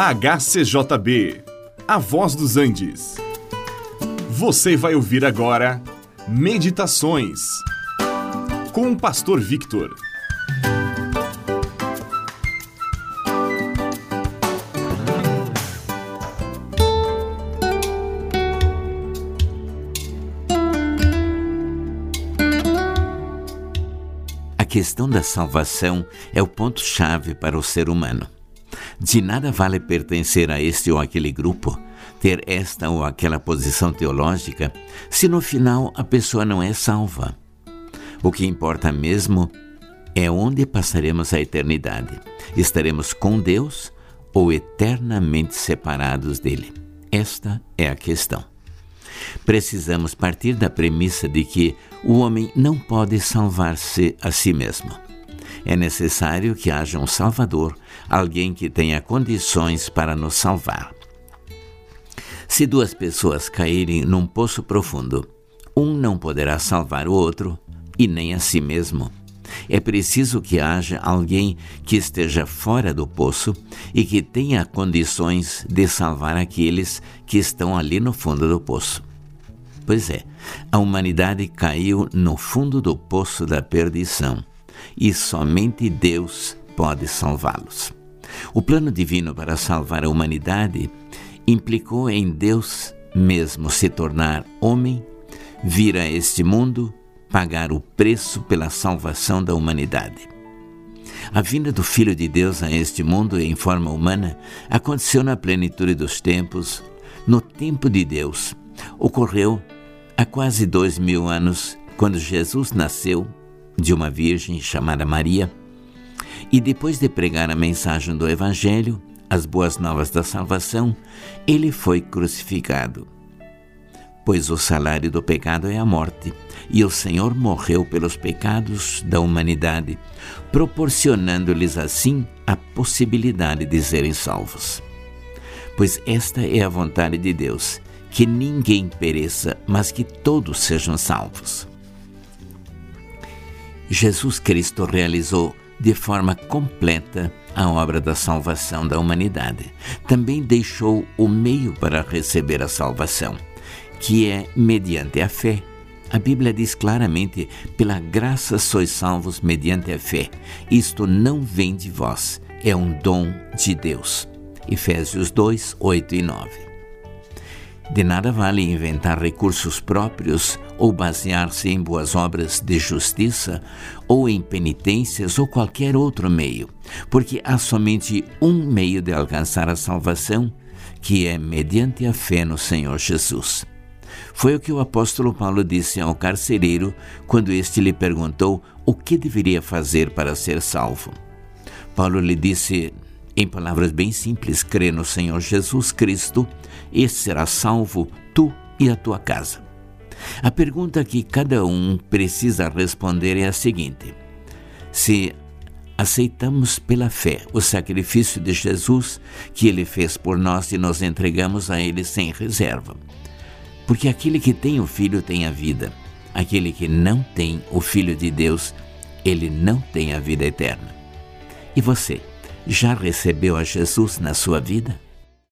HCJB, A Voz dos Andes. Você vai ouvir agora Meditações com o Pastor Victor. A questão da salvação é o ponto-chave para o ser humano. De nada vale pertencer a este ou aquele grupo, ter esta ou aquela posição teológica, se no final a pessoa não é salva. O que importa mesmo é onde passaremos a eternidade. Estaremos com Deus ou eternamente separados dele? Esta é a questão. Precisamos partir da premissa de que o homem não pode salvar-se a si mesmo. É necessário que haja um Salvador, alguém que tenha condições para nos salvar. Se duas pessoas caírem num poço profundo, um não poderá salvar o outro e nem a si mesmo. É preciso que haja alguém que esteja fora do poço e que tenha condições de salvar aqueles que estão ali no fundo do poço. Pois é, a humanidade caiu no fundo do poço da perdição e somente Deus pode salvá-los. O plano divino para salvar a humanidade implicou em Deus mesmo se tornar homem, vir a este mundo, pagar o preço pela salvação da humanidade. A vinda do Filho de Deus a este mundo em forma humana aconteceu na plenitude dos tempos, no tempo de Deus. Ocorreu há quase dois mil anos, quando Jesus nasceu de uma virgem chamada Maria, e depois de pregar a mensagem do Evangelho, as boas novas da salvação, ele foi crucificado. Pois o salário do pecado é a morte, e o Senhor morreu pelos pecados da humanidade, proporcionando-lhes assim a possibilidade de serem salvos. Pois esta é a vontade de Deus, que ninguém pereça, mas que todos sejam salvos. Jesus Cristo realizou de forma completa a obra da salvação da humanidade. Também deixou o meio para receber a salvação, que é mediante a fé. A Bíblia diz claramente: pela graça sois salvos mediante a fé. Isto não vem de vós, é um dom de Deus. Efésios 2, 8 e 9. De nada vale inventar recursos próprios ou basear-se em boas obras de justiça ou em penitências ou qualquer outro meio, porque há somente um meio de alcançar a salvação, que é mediante a fé no Senhor Jesus. Foi o que o apóstolo Paulo disse ao carcereiro quando este lhe perguntou o que deveria fazer para ser salvo. Paulo lhe disse: em palavras bem simples, crê no Senhor Jesus Cristo e será salvo tu e a tua casa. A pergunta que cada um precisa responder é a seguinte: se aceitamos pela fé o sacrifício de Jesus que ele fez por nós e nos entregamos a ele sem reserva. Porque aquele que tem o Filho tem a vida, aquele que não tem o Filho de Deus, ele não tem a vida eterna. E você? Já recebeu a Jesus na sua vida?